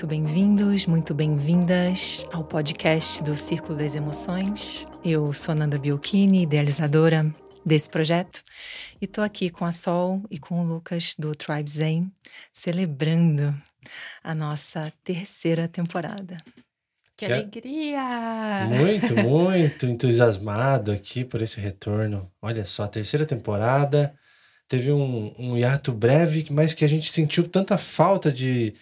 muito bem-vindos, muito bem-vindas ao podcast do Círculo das Emoções. Eu sou Nanda Biocchini, idealizadora desse projeto, e estou aqui com a Sol e com o Lucas do Tribe Zen, celebrando a nossa terceira temporada. Que, que alegria! Muito, muito entusiasmado aqui por esse retorno. Olha só, a terceira temporada teve um, um hiato breve, mas que a gente sentiu tanta falta de,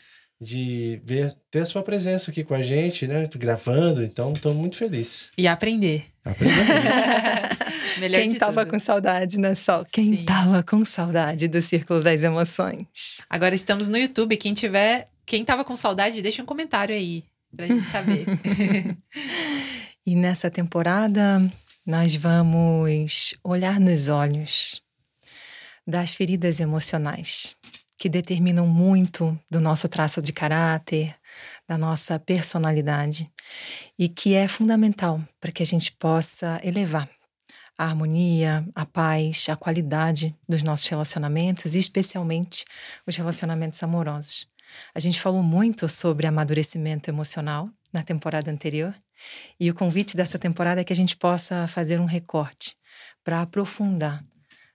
de ver, ter a sua presença aqui com a gente, né? Gravando, então estou muito feliz. E aprender. Aprender. Melhor Quem tava tudo. com saudade, né, Sol? Quem Sim. tava com saudade do Círculo das Emoções? Agora estamos no YouTube. Quem tiver, quem tava com saudade, deixa um comentário aí pra gente saber. e nessa temporada, nós vamos olhar nos olhos das feridas emocionais, que determinam muito do nosso traço de caráter, da nossa personalidade e que é fundamental para que a gente possa elevar a harmonia, a paz, a qualidade dos nossos relacionamentos e especialmente os relacionamentos amorosos. A gente falou muito sobre amadurecimento emocional na temporada anterior e o convite dessa temporada é que a gente possa fazer um recorte para aprofundar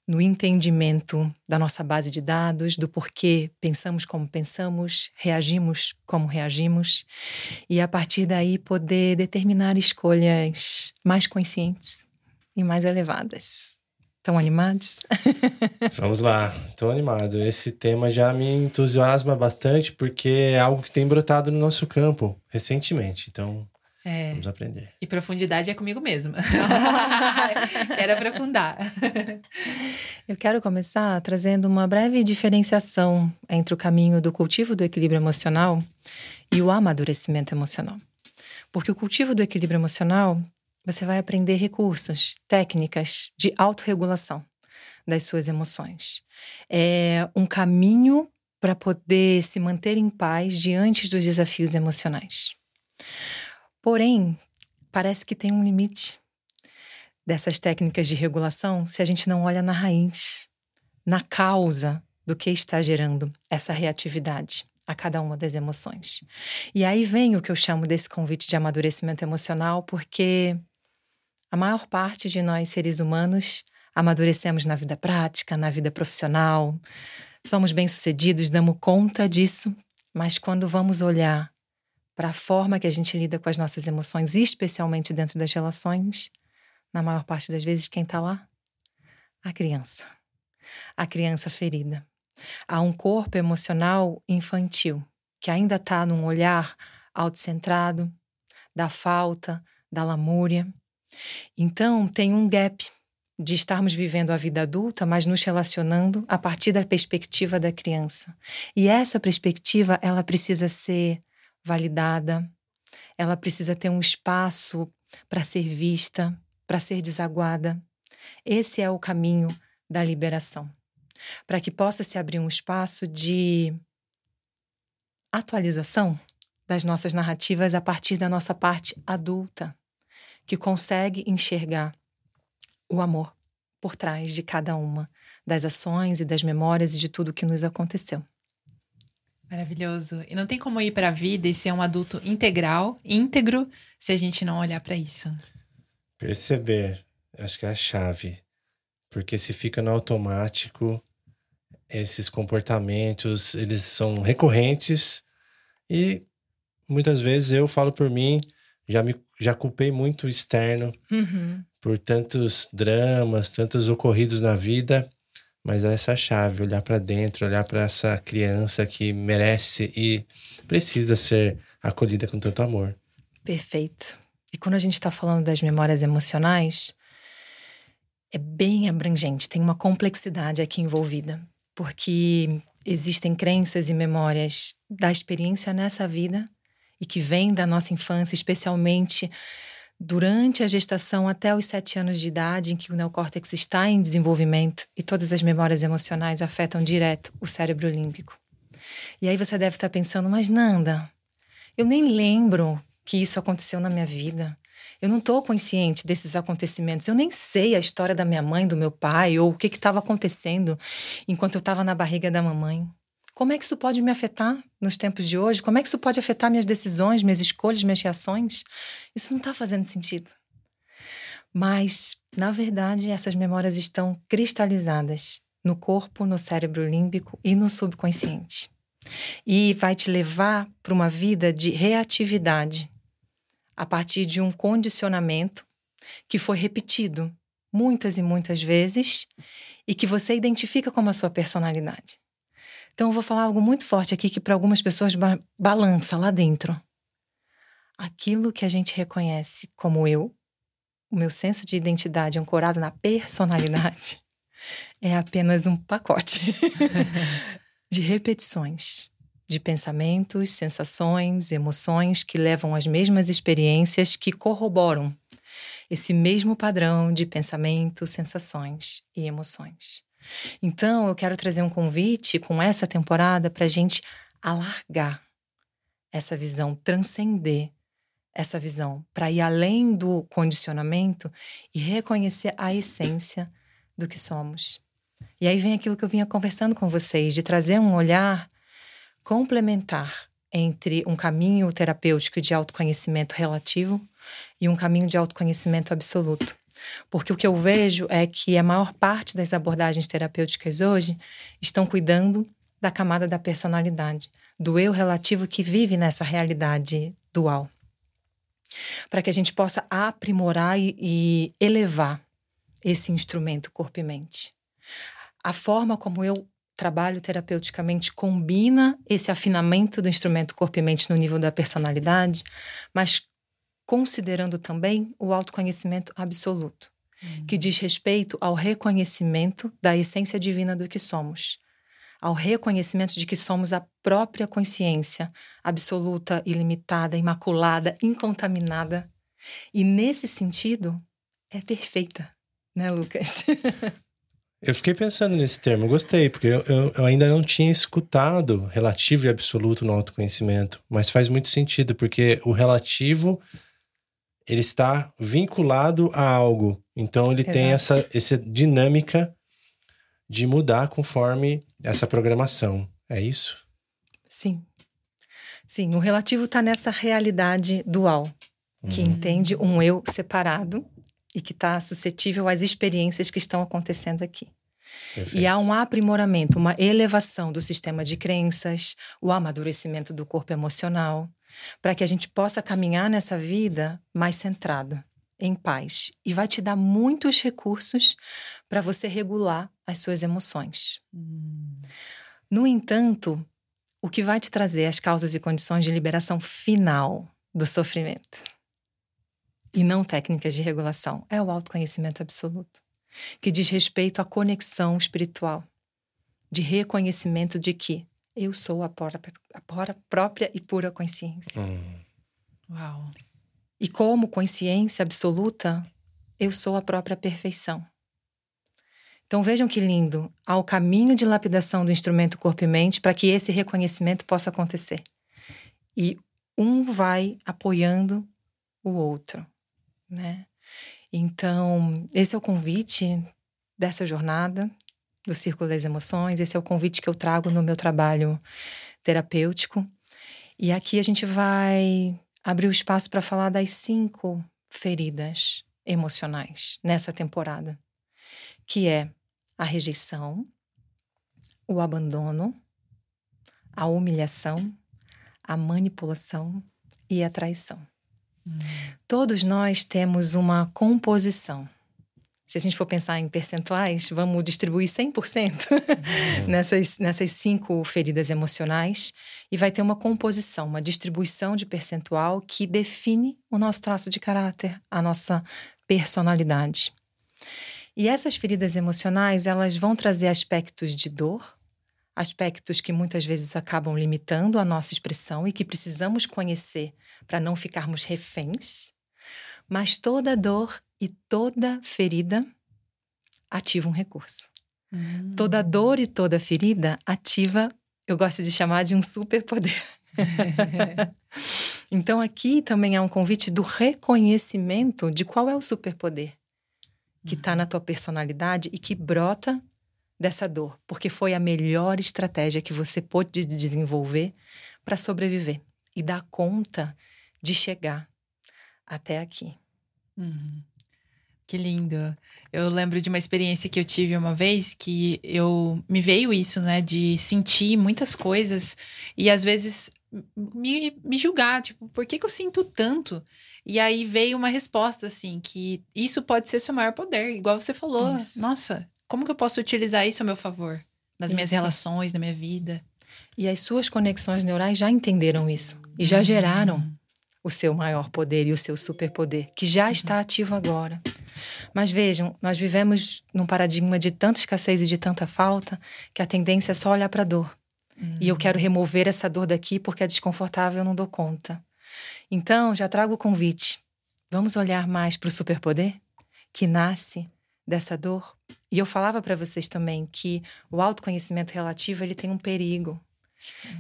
no entendimento da nossa base de dados, do porquê pensamos como pensamos, reagimos como reagimos, e a partir daí poder determinar escolhas mais conscientes e mais elevadas. Estão animados? Vamos lá, estou animado. Esse tema já me entusiasma bastante porque é algo que tem brotado no nosso campo recentemente. Então, é. Vamos aprender. E profundidade é comigo mesma. quero aprofundar. Eu quero começar trazendo uma breve diferenciação entre o caminho do cultivo do equilíbrio emocional e o amadurecimento emocional. Porque o cultivo do equilíbrio emocional, você vai aprender recursos, técnicas de autorregulação das suas emoções. É um caminho para poder se manter em paz diante dos desafios emocionais. Porém, parece que tem um limite dessas técnicas de regulação se a gente não olha na raiz, na causa do que está gerando essa reatividade a cada uma das emoções. E aí vem o que eu chamo desse convite de amadurecimento emocional, porque a maior parte de nós seres humanos amadurecemos na vida prática, na vida profissional, somos bem-sucedidos, damos conta disso, mas quando vamos olhar para a forma que a gente lida com as nossas emoções, especialmente dentro das relações, na maior parte das vezes, quem está lá? A criança. A criança ferida. Há um corpo emocional infantil que ainda está num olhar autocentrado, da falta, da lamúria. Então, tem um gap de estarmos vivendo a vida adulta, mas nos relacionando a partir da perspectiva da criança. E essa perspectiva, ela precisa ser validada, ela precisa ter um espaço para ser vista, para ser desaguada. Esse é o caminho da liberação. Para que possa se abrir um espaço de atualização das nossas narrativas a partir da nossa parte adulta, que consegue enxergar o amor por trás de cada uma das ações e das memórias e de tudo que nos aconteceu. Maravilhoso. E não tem como ir para a vida e ser um adulto integral, íntegro, se a gente não olhar para isso. Perceber, acho que é a chave. Porque se fica no automático, esses comportamentos, eles são recorrentes e muitas vezes eu falo por mim, já me já culpei muito o externo uhum. por tantos dramas, tantos ocorridos na vida mas é essa chave, olhar para dentro, olhar para essa criança que merece e precisa ser acolhida com tanto amor. Perfeito. E quando a gente está falando das memórias emocionais, é bem abrangente, tem uma complexidade aqui envolvida, porque existem crenças e memórias da experiência nessa vida e que vêm da nossa infância, especialmente durante a gestação até os sete anos de idade, em que o neocórtex está em desenvolvimento e todas as memórias emocionais afetam direto o cérebro límbico. E aí você deve estar pensando, mas Nanda, eu nem lembro que isso aconteceu na minha vida. Eu não estou consciente desses acontecimentos. Eu nem sei a história da minha mãe, do meu pai, ou o que estava acontecendo enquanto eu estava na barriga da mamãe. Como é que isso pode me afetar nos tempos de hoje? Como é que isso pode afetar minhas decisões, minhas escolhas, minhas reações? Isso não está fazendo sentido. Mas, na verdade, essas memórias estão cristalizadas no corpo, no cérebro límbico e no subconsciente. E vai te levar para uma vida de reatividade a partir de um condicionamento que foi repetido muitas e muitas vezes e que você identifica como a sua personalidade. Então, eu vou falar algo muito forte aqui que para algumas pessoas ba balança lá dentro. Aquilo que a gente reconhece como eu, o meu senso de identidade ancorado na personalidade, é apenas um pacote de repetições, de pensamentos, sensações, emoções que levam às mesmas experiências que corroboram esse mesmo padrão de pensamento, sensações e emoções. Então, eu quero trazer um convite com essa temporada para a gente alargar essa visão, transcender essa visão, para ir além do condicionamento e reconhecer a essência do que somos. E aí vem aquilo que eu vinha conversando com vocês, de trazer um olhar complementar entre um caminho terapêutico de autoconhecimento relativo e um caminho de autoconhecimento absoluto. Porque o que eu vejo é que a maior parte das abordagens terapêuticas hoje estão cuidando da camada da personalidade, do eu relativo que vive nessa realidade dual. Para que a gente possa aprimorar e, e elevar esse instrumento corpo e mente. A forma como eu trabalho terapeuticamente combina esse afinamento do instrumento corpo e mente no nível da personalidade, mas considerando também o autoconhecimento absoluto, uhum. que diz respeito ao reconhecimento da essência divina do que somos, ao reconhecimento de que somos a própria consciência absoluta, ilimitada, imaculada, incontaminada. E nesse sentido, é perfeita, né, Lucas? Eu fiquei pensando nesse termo, gostei, porque eu, eu, eu, ainda não tinha escutado relativo e absoluto no autoconhecimento, mas faz muito sentido, porque o relativo ele está vinculado a algo. Então ele Exato. tem essa, essa dinâmica de mudar conforme essa programação. É isso? Sim. Sim, o relativo está nessa realidade dual, que uhum. entende um eu separado e que está suscetível às experiências que estão acontecendo aqui. Perfeito. E há um aprimoramento, uma elevação do sistema de crenças, o amadurecimento do corpo emocional, para que a gente possa caminhar nessa vida mais centrado, em paz. E vai te dar muitos recursos para você regular as suas emoções. Hum. No entanto, o que vai te trazer as causas e condições de liberação final do sofrimento e não técnicas de regulação é o autoconhecimento absoluto, que diz respeito à conexão espiritual, de reconhecimento de que eu sou a, própria, a própria e pura consciência. Hum. Uau. E como consciência absoluta, eu sou a própria perfeição. Então vejam que lindo, há o caminho de lapidação do instrumento corpo e mente para que esse reconhecimento possa acontecer. E um vai apoiando o outro, né? Então, esse é o convite dessa jornada do Círculo das Emoções. Esse é o convite que eu trago no meu trabalho terapêutico. E aqui a gente vai abrir o espaço para falar das cinco feridas emocionais nessa temporada, que é a rejeição, o abandono, a humilhação, a manipulação e a traição. Hum. Todos nós temos uma composição se a gente for pensar em percentuais, vamos distribuir 100% uhum. nessas, nessas cinco feridas emocionais e vai ter uma composição, uma distribuição de percentual que define o nosso traço de caráter, a nossa personalidade. E essas feridas emocionais, elas vão trazer aspectos de dor, aspectos que muitas vezes acabam limitando a nossa expressão e que precisamos conhecer para não ficarmos reféns. Mas toda dor e toda ferida ativa um recurso. Hum. Toda dor e toda ferida ativa, eu gosto de chamar de um superpoder. então aqui também há um convite do reconhecimento de qual é o superpoder que está na tua personalidade e que brota dessa dor, porque foi a melhor estratégia que você pôde desenvolver para sobreviver e dar conta de chegar até aqui. Uhum. Que lindo. Eu lembro de uma experiência que eu tive uma vez que eu me veio isso, né, de sentir muitas coisas e às vezes me, me julgar, tipo, por que, que eu sinto tanto? E aí veio uma resposta assim, que isso pode ser seu maior poder, igual você falou. Isso. Nossa, como que eu posso utilizar isso a meu favor? Nas isso. minhas relações, na minha vida. E as suas conexões neurais já entenderam isso e já geraram o seu maior poder e o seu superpoder, que já está ativo agora. Mas vejam, nós vivemos num paradigma de tanta escassez e de tanta falta que a tendência é só olhar para a dor. Uhum. E eu quero remover essa dor daqui porque é desconfortável, eu não dou conta. Então, já trago o convite. Vamos olhar mais para o superpoder que nasce dessa dor? E eu falava para vocês também que o autoconhecimento relativo ele tem um perigo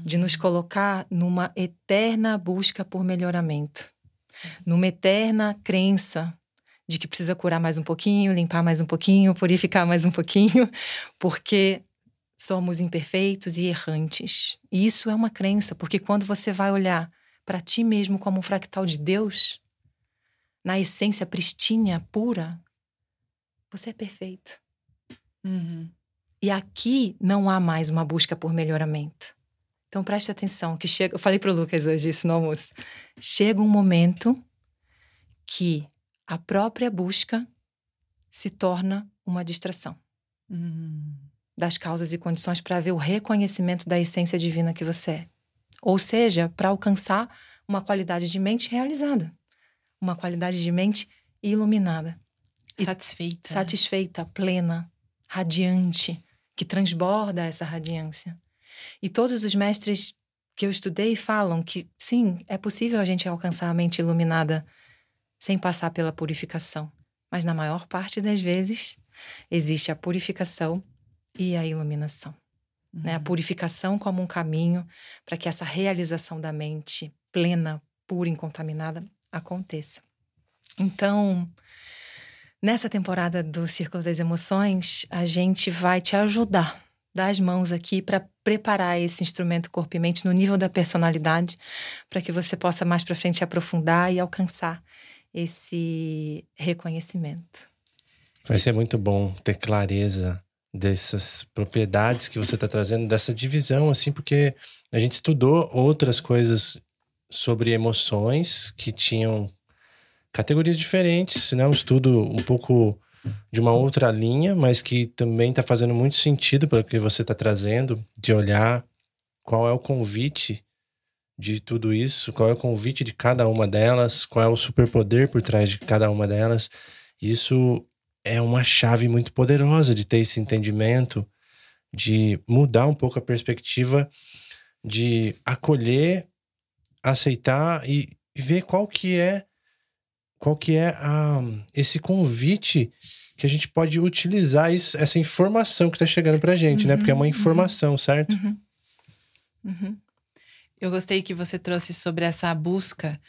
de nos colocar numa eterna busca por melhoramento, numa eterna crença de que precisa curar mais um pouquinho, limpar mais um pouquinho, purificar mais um pouquinho, porque somos imperfeitos e errantes. E isso é uma crença, porque quando você vai olhar para ti mesmo como um fractal de Deus, na essência pristina, pura, você é perfeito. Uhum. E aqui não há mais uma busca por melhoramento. Então preste atenção, que chega, eu falei para o Lucas hoje isso no almoço. Chega um momento que a própria busca se torna uma distração uhum. das causas e condições para ver o reconhecimento da essência divina que você é. Ou seja, para alcançar uma qualidade de mente realizada, uma qualidade de mente iluminada. Satisfeita. Satisfeita, plena, radiante, que transborda essa radiância. E todos os mestres que eu estudei falam que sim, é possível a gente alcançar a mente iluminada sem passar pela purificação. Mas na maior parte das vezes existe a purificação e a iluminação. Uhum. Né? A uhum. purificação como um caminho para que essa realização da mente plena, pura, incontaminada aconteça. Então, nessa temporada do Círculo das Emoções, a gente vai te ajudar dar as mãos aqui para preparar esse instrumento corpo e mente no nível da personalidade, para que você possa mais para frente aprofundar e alcançar esse reconhecimento. Vai ser muito bom ter clareza dessas propriedades que você está trazendo, dessa divisão, assim, porque a gente estudou outras coisas sobre emoções que tinham categorias diferentes, né? Um estudo um pouco de uma outra linha, mas que também está fazendo muito sentido pelo que você está trazendo, de olhar qual é o convite de tudo isso, qual é o convite de cada uma delas, qual é o superpoder por trás de cada uma delas. Isso é uma chave muito poderosa de ter esse entendimento, de mudar um pouco a perspectiva, de acolher, aceitar e, ver qual que é qual que é a, esse convite que a gente pode utilizar isso, essa informação que está chegando para a gente, uhum, né? Porque é uma uhum, informação, uhum. certo? Uhum. Eu gostei que você trouxe sobre essa busca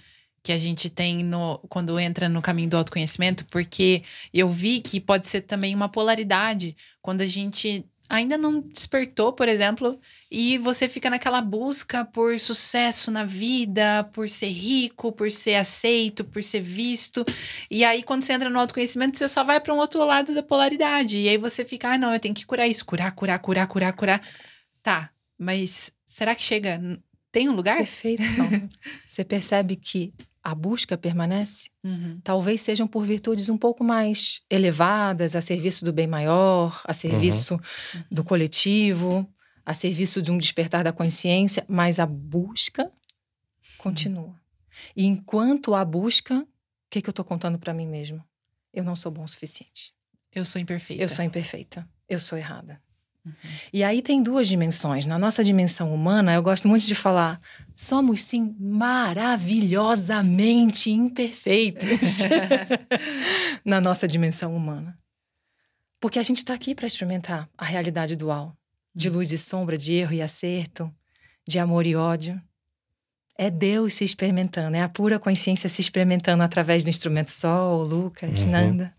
que a gente tem no, quando entra no caminho do autoconhecimento, porque eu vi que pode ser também uma polaridade quando a gente ainda não despertou, por exemplo, e você fica naquela busca por sucesso na vida, por ser rico, por ser aceito, por ser visto. E aí, quando você entra no autoconhecimento, você só vai para um outro lado da polaridade. E aí você fica, ah, não, eu tenho que curar isso, curar, curar, curar, curar, curar. Tá, mas será que chega? Tem um lugar? Perfeito, Você percebe que a busca permanece? Uhum. Talvez sejam por virtudes um pouco mais elevadas, a serviço do bem maior, a serviço uhum. do coletivo, a serviço de um despertar da consciência, mas a busca continua. Uhum. E enquanto a busca, o que, que eu estou contando para mim mesmo? Eu não sou bom o suficiente. Eu sou imperfeita. Eu sou imperfeita. Eu sou errada. Uhum. E aí tem duas dimensões. Na nossa dimensão humana, eu gosto muito de falar, somos sim maravilhosamente imperfeitos na nossa dimensão humana. Porque a gente está aqui para experimentar a realidade dual de luz e sombra, de erro e acerto, de amor e ódio. É Deus se experimentando, é a pura consciência se experimentando através do instrumento Sol, Lucas, uhum. Nanda.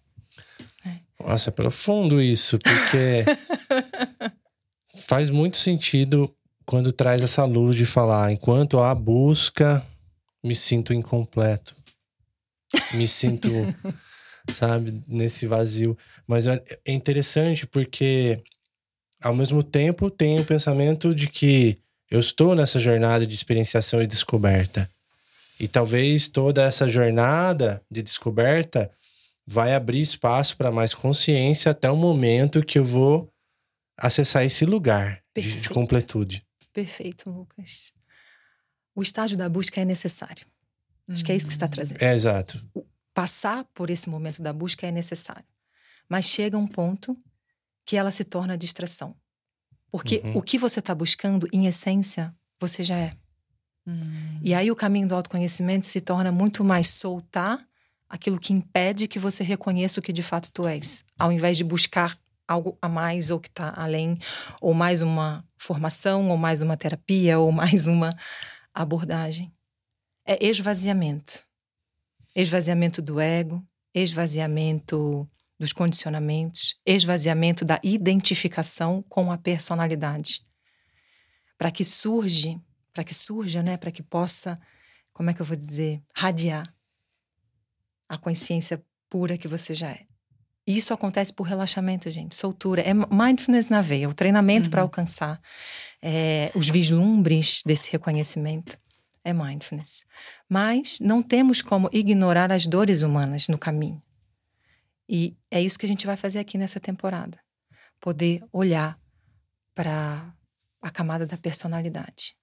Nossa, é profundo isso, porque faz muito sentido quando traz essa luz de falar, enquanto há busca, me sinto incompleto. Me sinto, sabe, nesse vazio. Mas é interessante porque, ao mesmo tempo, tem o pensamento de que eu estou nessa jornada de experienciação e descoberta. E talvez toda essa jornada de descoberta vai abrir espaço para mais consciência até o momento que eu vou acessar esse lugar de, de, completude. Perfeito, Lucas. O estágio da busca é necessário. Acho que é isso que você está trazendo. É, exato. passar por esse momento da busca é necessário. Mas chega um ponto que ela se torna distração. Porque uhum. o que você está buscando, em essência, você já é. Uhum. E aí o caminho do autoconhecimento se torna muito mais soltar aquilo que impede que você reconheça o que de fato tu és, ao invés de buscar algo a mais ou que está além, ou mais uma formação, ou mais uma terapia, ou mais uma abordagem. É esvaziamento. Esvaziamento do ego, esvaziamento dos condicionamentos, esvaziamento da identificação com a personalidade. Para que surge, para que surja, né, para que possa, como é que eu vou dizer, radiar a consciência pura que você já é. E isso acontece por relaxamento, gente, soltura. É mindfulness na veia, o treinamento uhum. para alcançar é, os vislumbres desse reconhecimento é mindfulness. Mas não temos como ignorar as dores humanas no caminho. E é isso que a gente vai fazer aqui nessa temporada. Poder olhar para a camada da personalidade.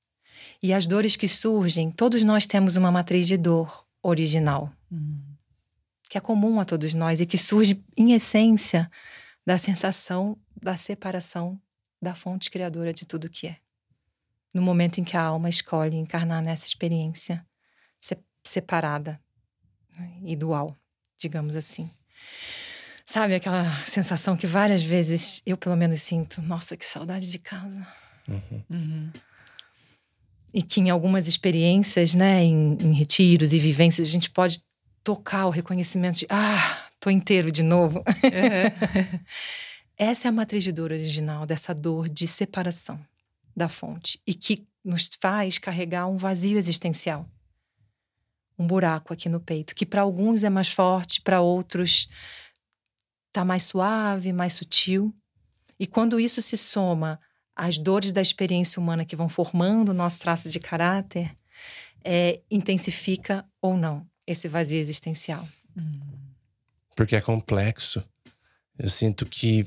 E as dores que surgem, todos nós temos uma matriz de dor original. Uhum que é comum a todos nós e que surge, em essência, da sensação da separação da fonte criadora de tudo que é. No momento em que a alma escolhe encarnar nessa experiência separada né, e dual, digamos assim. Sabe aquela sensação que várias vezes eu, pelo menos, sinto: nossa, que saudade de casa. Uhum. Uhum. E que em algumas experiências, né, em, em retiros e vivências, a gente pode tocar o reconhecimento de ah, tô inteiro de novo. É. Essa é a matriz de dor original dessa dor de separação da fonte e que nos faz carregar um vazio existencial. Um buraco aqui no peito, que para alguns é mais forte, para outros tá mais suave, mais sutil. E quando isso se soma às dores da experiência humana que vão formando o nosso traço de caráter, é, intensifica ou não esse vazio existencial. Porque é complexo. Eu sinto que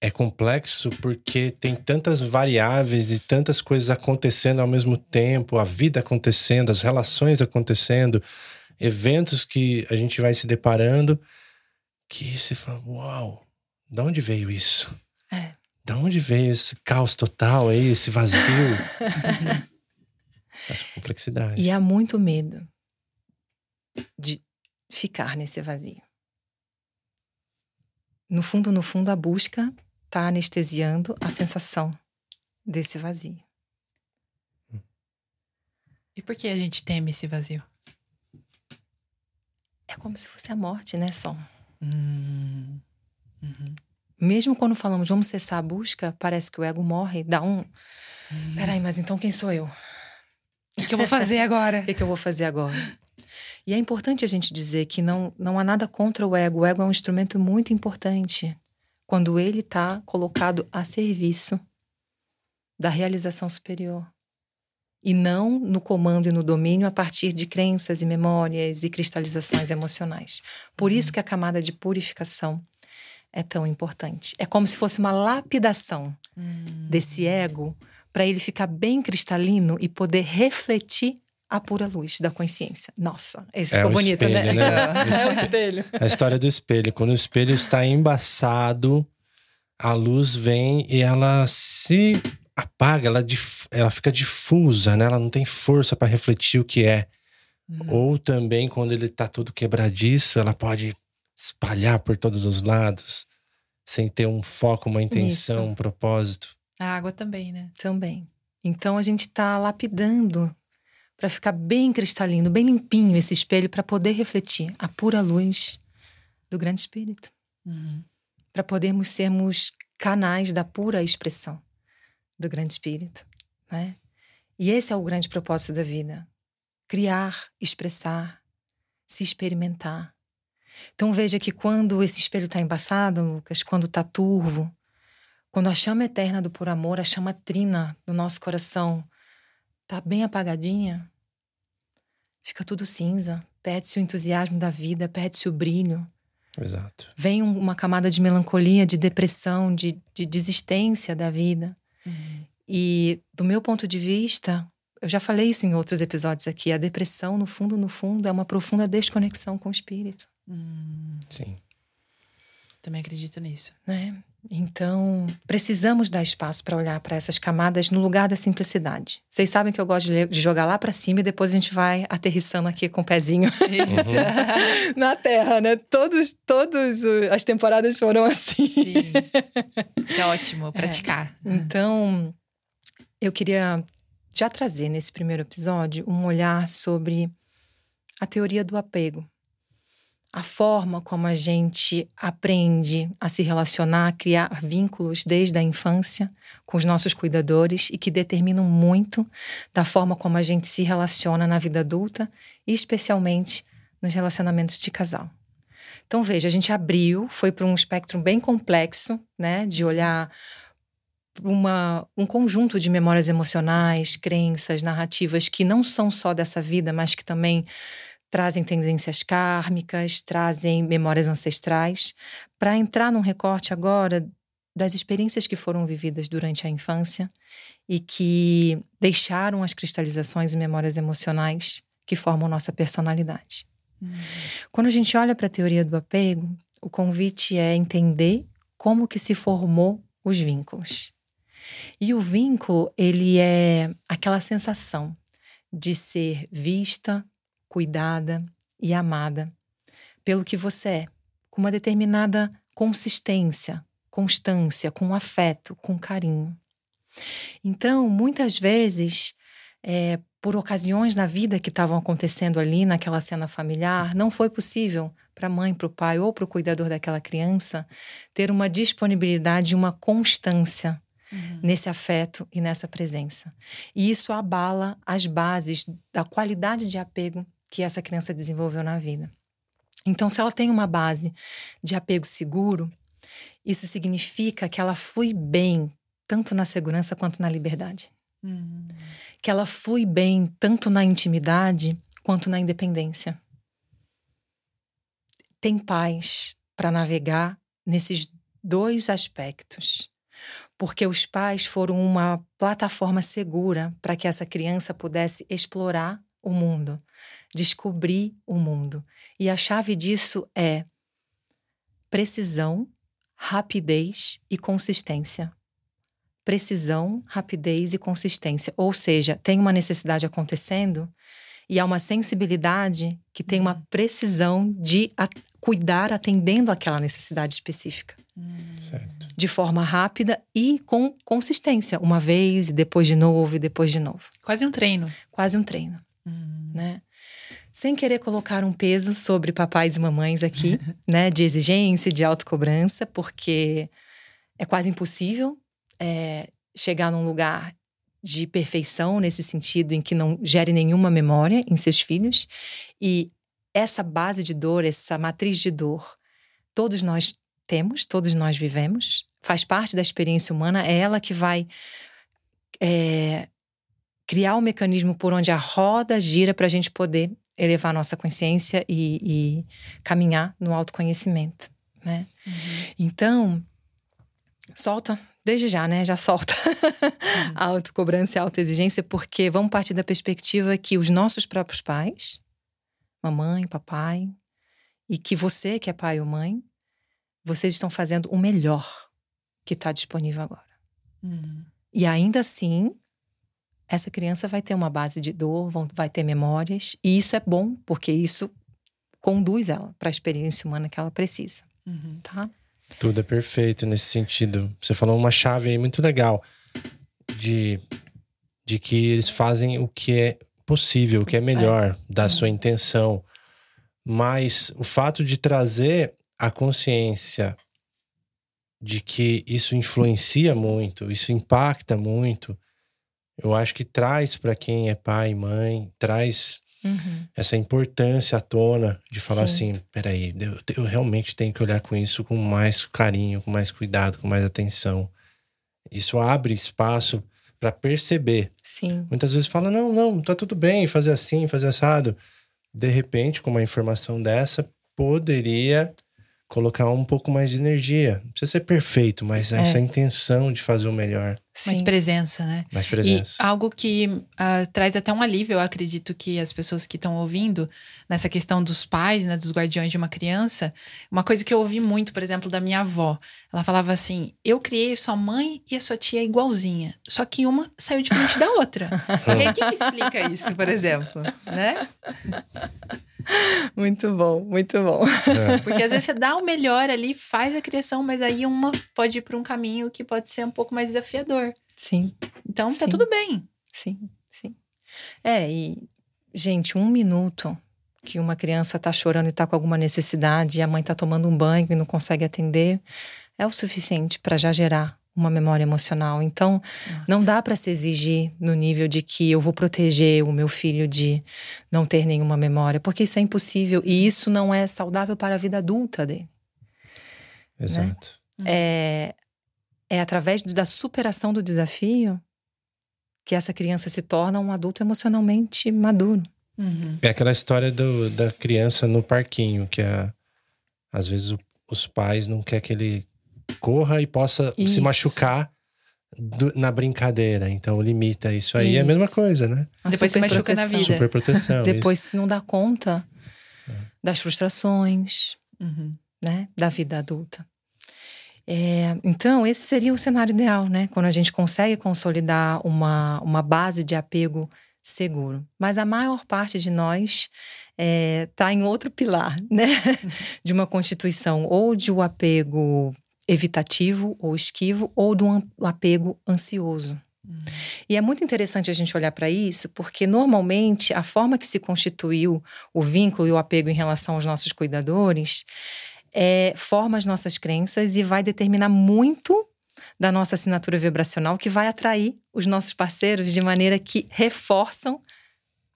é complexo porque tem tantas variáveis e tantas coisas acontecendo ao mesmo tempo, a vida acontecendo, as relações acontecendo, eventos que a gente vai se deparando, que você fala, uau, de onde veio isso? É. De onde veio esse caos total aí, esse vazio? Essa complexidade. E há muito medo de ficar nesse vazio. No fundo, no fundo, a busca está anestesiando a sensação desse vazio. E por que a gente teme esse vazio? É como se fosse a morte, né, Som? Hum. Uhum. Mesmo quando falamos vamos cessar a busca, parece que o ego morre, dá um. Hum. Peraí, mas então quem sou eu? O que eu vou fazer agora? O que, que eu vou fazer agora? E é importante a gente dizer que não, não há nada contra o ego. O ego é um instrumento muito importante quando ele está colocado a serviço da realização superior. E não no comando e no domínio a partir de crenças e memórias e cristalizações emocionais. Por isso que a camada de purificação é tão importante. É como se fosse uma lapidação hum. desse ego para ele ficar bem cristalino e poder refletir a pura luz da consciência. Nossa, esse é ficou bonito, né? espelho, né? né? é o espelho. A história do espelho. Quando o espelho está embaçado, a luz vem e ela se apaga, ela, ela fica difusa, né? Ela não tem força para refletir o que é. Hum. Ou também, quando ele está todo quebradiço, ela pode espalhar por todos os lados, sem ter um foco, uma intenção, Isso. um propósito. A água também, né? Também. Então a gente está lapidando para ficar bem cristalino, bem limpinho esse espelho para poder refletir a pura luz do grande espírito. Uhum. Para podermos sermos canais da pura expressão do grande espírito, né? E esse é o grande propósito da vida: criar, expressar, se experimentar. Então veja que quando esse espelho está embaçado, Lucas, quando está turvo, quando a chama eterna do por amor, a chama trina do nosso coração, está bem apagadinha, fica tudo cinza, perde-se o entusiasmo da vida, perde-se o brilho. Exato. Vem uma camada de melancolia, de depressão, de, de desistência da vida. Uhum. E, do meu ponto de vista, eu já falei isso em outros episódios aqui, a depressão, no fundo, no fundo, é uma profunda desconexão com o espírito. Hum. Sim. Também acredito nisso. Né? Então, precisamos dar espaço para olhar para essas camadas no lugar da simplicidade. Vocês sabem que eu gosto de, jogar lá para cima e depois a gente vai aterrissando aqui com o pezinho uhum. na terra, né? Todos, todos as temporadas foram assim. Sim. Isso é ótimo, praticar. É. Então, eu queria já trazer nesse primeiro episódio um olhar sobre a teoria do apego a forma como a gente aprende a se relacionar, a criar vínculos desde a infância com os nossos cuidadores e que determinam muito da forma como a gente se relaciona na vida adulta e especialmente nos relacionamentos de casal. Então veja, a gente abriu, foi para um espectro bem complexo, né, de olhar uma, um conjunto de memórias emocionais, crenças, narrativas que não são só dessa vida, mas que também trazem tendências kármicas, trazem memórias ancestrais, para entrar num recorte agora das experiências que foram vividas durante a infância e que deixaram as cristalizações e memórias emocionais que formam nossa personalidade. Uhum. Quando a gente olha para a teoria do apego, o convite é entender como que se formou os vínculos. E o vínculo, ele é aquela sensação de ser vista, cuidada e amada pelo que você é, com uma determinada consistência, constância, com afeto, com carinho. Então, muitas vezes, é, por ocasiões na vida que estavam acontecendo ali naquela cena familiar, não foi possível para a mãe, para o pai ou para o cuidador daquela criança ter uma disponibilidade, uma constância uhum. nesse afeto e nessa presença. E isso abala as bases da qualidade de apego que essa criança desenvolveu na vida. Então, se ela tem uma base de apego seguro, isso significa que ela flui bem tanto na segurança quanto na liberdade. Uhum. Que ela flui bem tanto na intimidade quanto na independência. Tem paz para navegar nesses dois aspectos. Porque os pais foram uma plataforma segura para que essa criança pudesse explorar o mundo, descobrir o mundo. E a chave disso é precisão, rapidez e consistência. Precisão, rapidez e consistência. Ou seja, tem uma necessidade acontecendo e há uma sensibilidade que tem uma uhum. precisão de cuidar atendendo aquela necessidade específica. Certo. De forma rápida e com consistência. Uma vez, e depois de novo, e depois de novo. Quase um treino. Quase um treino. Hum. Né? Sem querer colocar um peso sobre papais e mamães aqui, né, de exigência, de autocobrança, porque é quase impossível é, chegar num lugar de perfeição nesse sentido em que não gere nenhuma memória em seus filhos. E essa base de dor, essa matriz de dor, todos nós temos, todos nós vivemos, faz parte da experiência humana, é ela que vai é, criar o um mecanismo por onde a roda gira para a gente poder elevar a nossa consciência e, e caminhar no autoconhecimento, né? Uhum. Então, solta desde já, né? Já solta uhum. a autocobrança e a autoexigência, porque vamos partir da perspectiva que os nossos próprios pais, mamãe, papai, e que você, que é pai ou mãe, vocês estão fazendo o melhor que está disponível agora. Uhum. E ainda assim, essa criança vai ter uma base de dor, vai ter memórias, e isso é bom, porque isso conduz ela para a experiência humana que ela precisa, uhum. tá? Tudo é perfeito nesse sentido. Você falou uma chave aí muito legal de, de que eles fazem o que é possível, o que é melhor é. da sua uhum. intenção. Mas o fato de trazer a consciência de que isso influencia muito, isso impacta muito, eu acho que traz para quem é pai e mãe, traz uhum. essa importância à tona de falar Sim. assim: peraí, eu, eu realmente tenho que olhar com isso com mais carinho, com mais cuidado, com mais atenção. Isso abre espaço para perceber. Sim. Muitas vezes fala: não, não, tá tudo bem, fazer assim, fazer assado. De repente, com uma informação dessa, poderia colocar um pouco mais de energia. Não precisa ser perfeito, mas é. essa intenção de fazer o melhor. Sim. Mais presença, né? Mais presença. E algo que uh, traz até um alívio, eu acredito que as pessoas que estão ouvindo, nessa questão dos pais, né, dos guardiões de uma criança, uma coisa que eu ouvi muito, por exemplo, da minha avó. Ela falava assim: Eu criei sua mãe e a sua tia igualzinha, só que uma saiu diferente da outra. e aí, o que, que explica isso, por exemplo? Né? Muito bom, muito bom. É. Porque às vezes você dá o melhor ali, faz a criação, mas aí uma pode ir para um caminho que pode ser um pouco mais desafiador. Sim. Então tá sim. tá tudo bem. Sim, sim. É, e, gente, um minuto que uma criança tá chorando e tá com alguma necessidade e a mãe tá tomando um banho e não consegue atender, é o suficiente para já gerar uma memória emocional. Então, Nossa. não dá para se exigir no nível de que eu vou proteger o meu filho de não ter nenhuma memória, porque isso é impossível e isso não é saudável para a vida adulta dele. Né? Exato. Né? É, é através da superação do desafio que essa criança se torna um adulto emocionalmente maduro. Uhum. É aquela história do, da criança no parquinho, que é, às vezes o, os pais não querem que ele corra e possa isso. se machucar do, na brincadeira. Então limita isso aí. Isso. É a mesma coisa, né? A Depois se machuca na vida. Super proteção. Depois se não dá conta é. das frustrações, uhum. né? Da vida adulta. É, então, esse seria o cenário ideal, né? Quando a gente consegue consolidar uma, uma base de apego seguro. Mas a maior parte de nós está é, tá em outro pilar, né? Uhum. De uma constituição ou de um apego evitativo ou esquivo ou de um apego ansioso. Uhum. E é muito interessante a gente olhar para isso, porque normalmente a forma que se constituiu o vínculo e o apego em relação aos nossos cuidadores é, forma as nossas crenças e vai determinar muito da nossa assinatura vibracional que vai atrair os nossos parceiros de maneira que reforçam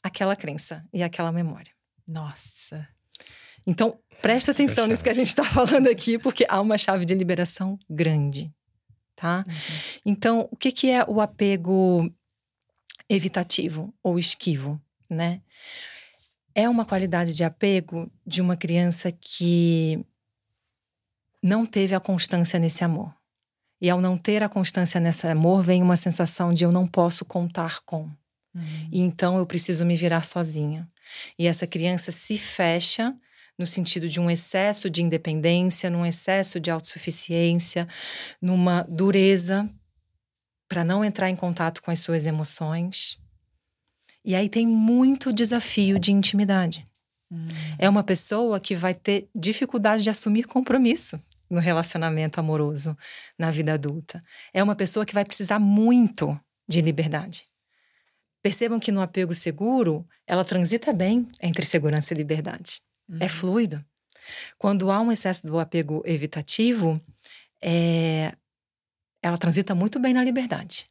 aquela crença e aquela memória. Nossa. Então, Presta atenção é nisso que a gente está falando aqui, porque há uma chave de liberação grande, tá? Uhum. Então, o que, que é o apego evitativo ou esquivo, né? É uma qualidade de apego de uma criança que não teve a constância nesse amor. E ao não ter a constância nesse amor, vem uma sensação de eu não posso contar com. Uhum. E então eu preciso me virar sozinha. E essa criança se fecha no sentido de um excesso de independência, num excesso de autossuficiência, numa dureza para não entrar em contato com as suas emoções. E aí tem muito desafio de intimidade. Hum. É uma pessoa que vai ter dificuldade de assumir compromisso no relacionamento amoroso na vida adulta. É uma pessoa que vai precisar muito de liberdade. Percebam que no apego seguro, ela transita bem entre segurança e liberdade. É uhum. É fluido. Quando há um excesso do apego evitativo, é, ela transita muito bem na liberdade.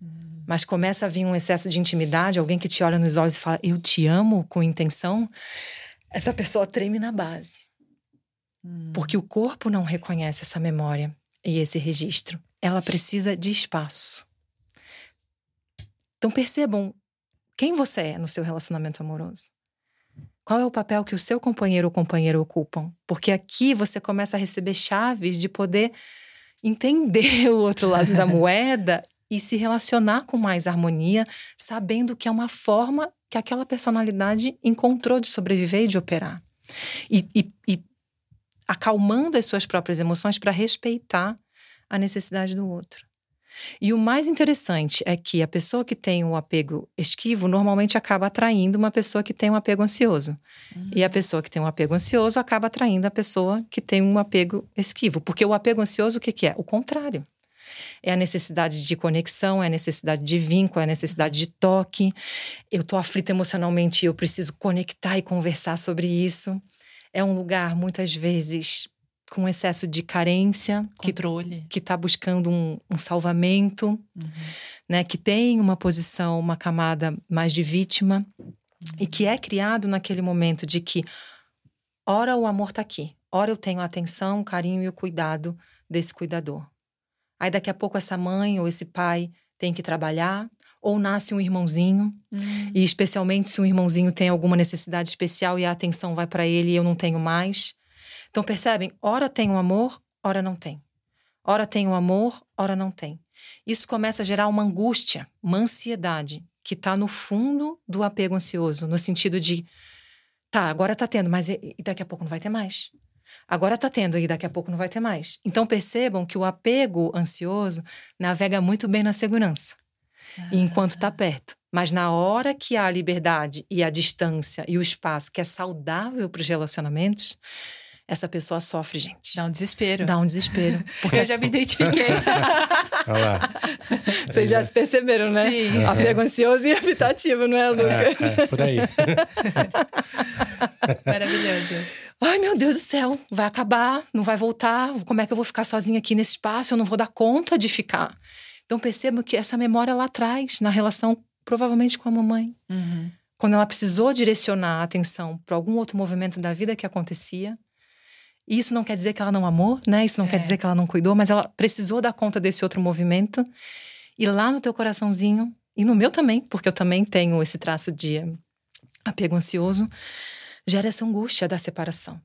Uhum. Mas começa a vir um excesso de intimidade, alguém que te olha nos olhos e fala, eu te amo com intenção, essa pessoa treme na base. Uhum. Porque o corpo não reconhece essa memória e esse registro. Ela precisa de espaço. Então percebam quem você é no seu relacionamento amoroso. Qual é o papel que o seu companheiro ou companheira ocupam? Porque aqui você começa a receber chaves de poder entender o outro lado da moeda e se relacionar com mais harmonia, sabendo que é uma forma que aquela personalidade encontrou de sobreviver e de operar. E, e, e acalmando as suas próprias emoções para respeitar a necessidade do outro. E o mais interessante é que a pessoa que tem um apego esquivo normalmente acaba atraindo uma pessoa que tem um apego ansioso. Uhum. E a pessoa que tem um apego ansioso acaba atraindo a pessoa que tem um apego esquivo. Porque o apego ansioso, o que, que é? O contrário. É a necessidade de conexão, é a necessidade de vínculo, é a necessidade de toque. Eu estou aflita emocionalmente e eu preciso conectar e conversar sobre isso. É um lugar, muitas vezes, com excesso de carência, Controle. que está buscando um, um salvamento, Uhum. né, que tem uma posição, uma camada mais de vítima, e que é criado naquele momento de que, ora o amor está aqui, ora eu tenho a atenção, o carinho e o cuidado desse cuidador. Aí daqui a pouco essa mãe ou esse pai tem que trabalhar, ou nasce um irmãozinho, Hum. e especialmente se um irmãozinho tem alguma necessidade especial e a atenção vai para ele e eu não tenho mais. Então percebem, ora tem um amor, ora não tem. Ora tem um amor, ora não tem. Isso começa a gerar uma angústia, uma ansiedade que está no fundo do apego ansioso, no sentido de tá, agora tá tendo, mas e e daqui a pouco não vai ter mais. Agora tá tendo e daqui a pouco não vai ter mais. Então percebam que o apego ansioso navega muito bem na segurança e enquanto está perto. Mas na hora que há a liberdade e a distância e o espaço que é saudável para os relacionamentos, essa pessoa sofre, gente. Dá um desespero. Dá um desespero. Porque Eu já me identifiquei. Olha lá. vocês já se perceberam, né? Sim. Apego ansioso e evitativo, não é, Lucas? É, é, por aí. Maravilhoso. Ai, meu Deus do céu, vai acabar, não vai voltar. Como é que eu vou ficar sozinha aqui nesse espaço? Eu não vou dar conta de ficar. Então percebam que essa memória lá atrás, na relação provavelmente com a mamãe, Uhum. quando ela precisou direcionar a atenção para algum outro movimento da vida que acontecia. E isso não quer dizer que ela não amou, né? Isso não É. quer dizer que ela não cuidou, mas ela precisou dar conta desse outro movimento. E lá no teu coraçãozinho, e no meu também, porque eu também tenho esse traço de apego ansioso, gera essa angústia da separação.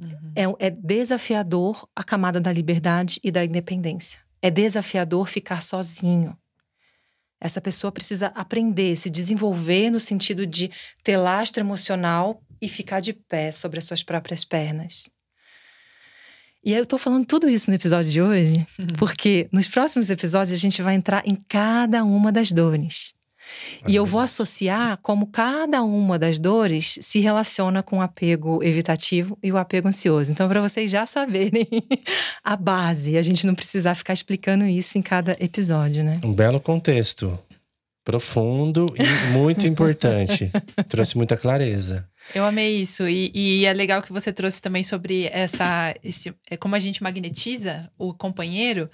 Uhum. É, é desafiador a camada da liberdade e da independência. É desafiador ficar sozinho. Essa pessoa precisa aprender, se desenvolver no sentido de ter lastro emocional e ficar de pé sobre as suas próprias pernas. E aí eu tô falando tudo isso no episódio de hoje, porque nos próximos episódios a gente vai entrar em cada uma das dores. E eu vou associar como cada uma das dores se relaciona com o apego evitativo e o apego ansioso. Então, para vocês já saberem a base, a gente não precisar ficar explicando isso em cada episódio, né? Um belo contexto. Profundo e muito importante. Trouxe muita clareza. Eu amei isso. E, e é legal que você trouxe também sobre essa. Esse, é como a gente magnetiza o companheiro.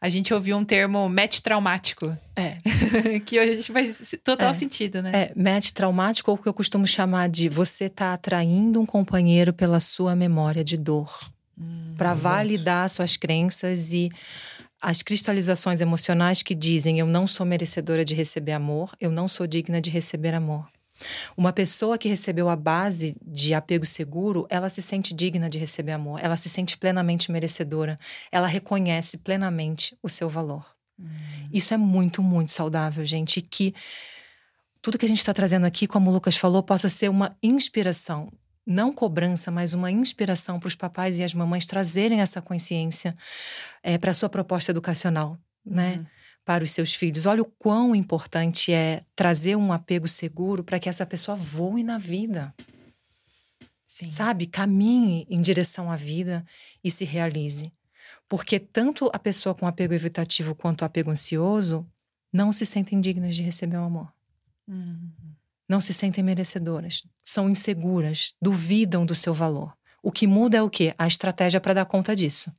A gente ouviu um termo match traumático. É. que a gente faz total É. sentido, né? É, match traumático ou o que eu costumo chamar de você tá atraindo um companheiro pela sua memória de dor. para exato. validar suas crenças e as cristalizações emocionais que dizem eu não sou merecedora de receber amor, eu não sou digna de receber amor. Uma pessoa que recebeu a base de apego seguro, ela se sente digna de receber amor, ela se sente plenamente merecedora, ela reconhece plenamente o seu valor. Isso é muito, muito saudável, gente. E que tudo que a gente está trazendo aqui, como o Lucas falou, possa ser uma inspiração. Não cobrança, mas uma inspiração para os papais e as mamães trazerem essa consciência para a sua proposta educacional, né? Para os seus filhos. Olha o quão importante é trazer um apego seguro para que essa pessoa voe na vida, Sim. sabe? Caminhe em direção à vida e se realize. Porque tanto a pessoa com apego evitativo quanto o apego ansioso não se sentem dignas de receber o amor. Uhum. Não se sentem merecedoras, são inseguras, duvidam do seu valor. O que muda é o quê? A estratégia para dar conta disso.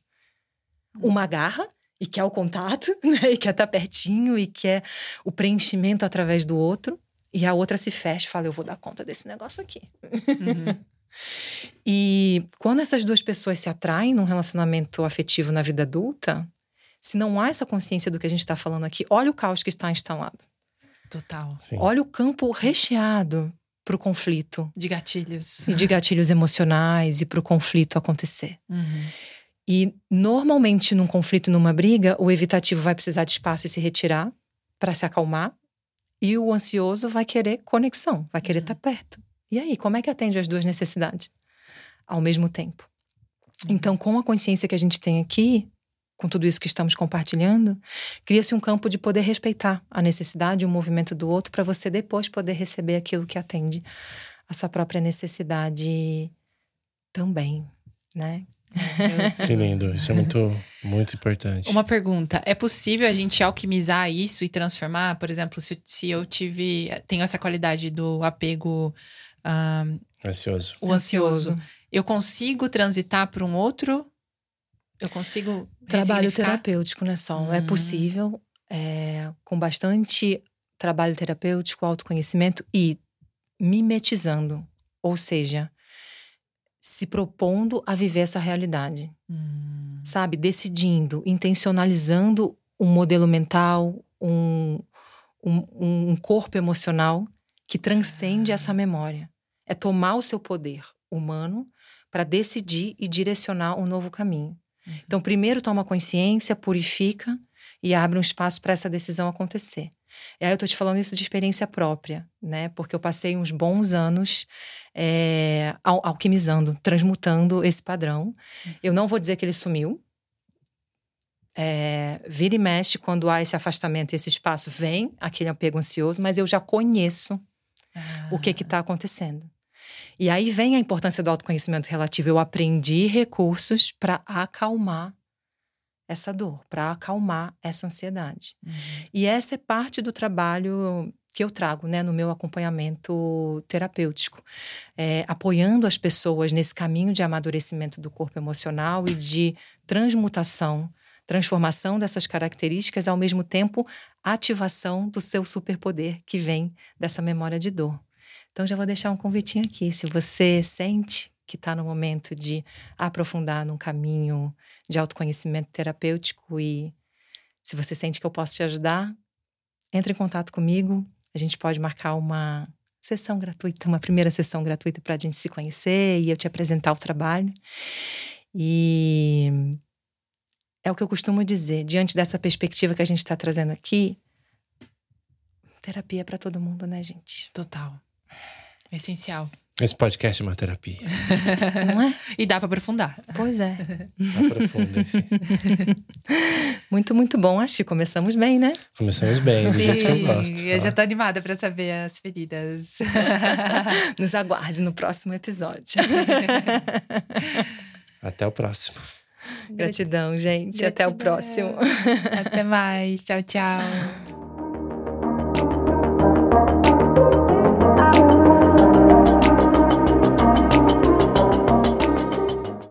Uma agarra e quer o contato, né? E quer estar pertinho e quer o preenchimento através do outro. E a outra se fecha e fala: Eu vou dar conta desse negócio aqui. Uhum. E quando essas duas pessoas se atraem num relacionamento afetivo na vida adulta, se não há essa consciência do que a gente está falando aqui, olha o caos que está instalado. Total. Sim. Olha o campo recheado para o conflito De gatilhos. e de gatilhos emocionais e para o conflito acontecer. Uhum. E normalmente num conflito, numa briga, o evitativo vai precisar de espaço e se retirar para se acalmar, e o ansioso vai querer conexão, vai querer estar perto. E aí, como é que atende as duas necessidades ao mesmo tempo? Então, com a consciência que a gente tem aqui, com tudo isso que estamos compartilhando, cria-se um campo de poder respeitar a necessidade e o movimento do outro para você depois poder receber aquilo que atende a sua própria necessidade também, né? Que lindo. Isso é muito, muito importante. Uma pergunta: é possível a gente alquimizar isso e transformar? Por exemplo, se, se eu tive. Tenho essa qualidade do apego. ah, Ansioso. o ansioso. Ansioso. eu consigo transitar para um outro? Eu consigo. Trabalho terapêutico, né, Sol? É hum. É possível, é, com bastante trabalho terapêutico, autoconhecimento e mimetizando, ou seja, se propondo a viver essa realidade. Hum. Sabe? Decidindo, intencionalizando um modelo mental, um, um, um corpo emocional que transcende essa memória. É tomar o seu poder humano para decidir e direcionar um novo caminho. Uhum. Então, primeiro toma consciência, purifica e abre um espaço para essa decisão acontecer. E aí eu tô te falando isso de experiência própria, né? Porque eu passei uns bons anos é, al alquimizando, transmutando esse padrão. Eu não vou dizer que ele sumiu. É, vira e mexe quando há esse afastamento e esse espaço, vem aquele apego ansioso, mas eu já conheço ah. o que está acontecendo. E aí vem a importância do autoconhecimento relativo. Eu aprendi recursos para acalmar essa dor, para acalmar essa ansiedade. Uhum. E essa é parte do trabalho que eu trago né, no meu acompanhamento terapêutico, é, apoiando as pessoas nesse caminho de amadurecimento do corpo emocional e de transmutação, transformação dessas características, ao mesmo tempo ativação do seu superpoder que vem dessa memória de dor. Então já vou deixar um convitinho aqui. Se você sente que está no momento de aprofundar num caminho de autoconhecimento terapêutico e se você sente que eu posso te ajudar, entre em contato comigo. A gente pode marcar uma sessão gratuita, uma primeira sessão gratuita para a gente se conhecer e eu te apresentar o trabalho. E é o que eu costumo dizer, diante dessa perspectiva que a gente está trazendo aqui, terapia é para todo mundo, né, gente? Total. Essencial. Esse podcast é uma terapia. Não é? E dá para aprofundar. Pois é. Aprofundem-se. muito, muito bom. Acho que começamos bem, né? Começamos bem, do Sim, jeito que eu gosto. Eu já tô animada para saber as feridas. Nos aguarde no próximo episódio. Até o próximo. Gratidão, gente. Gratidão. Até o próximo. Até mais. Tchau, tchau.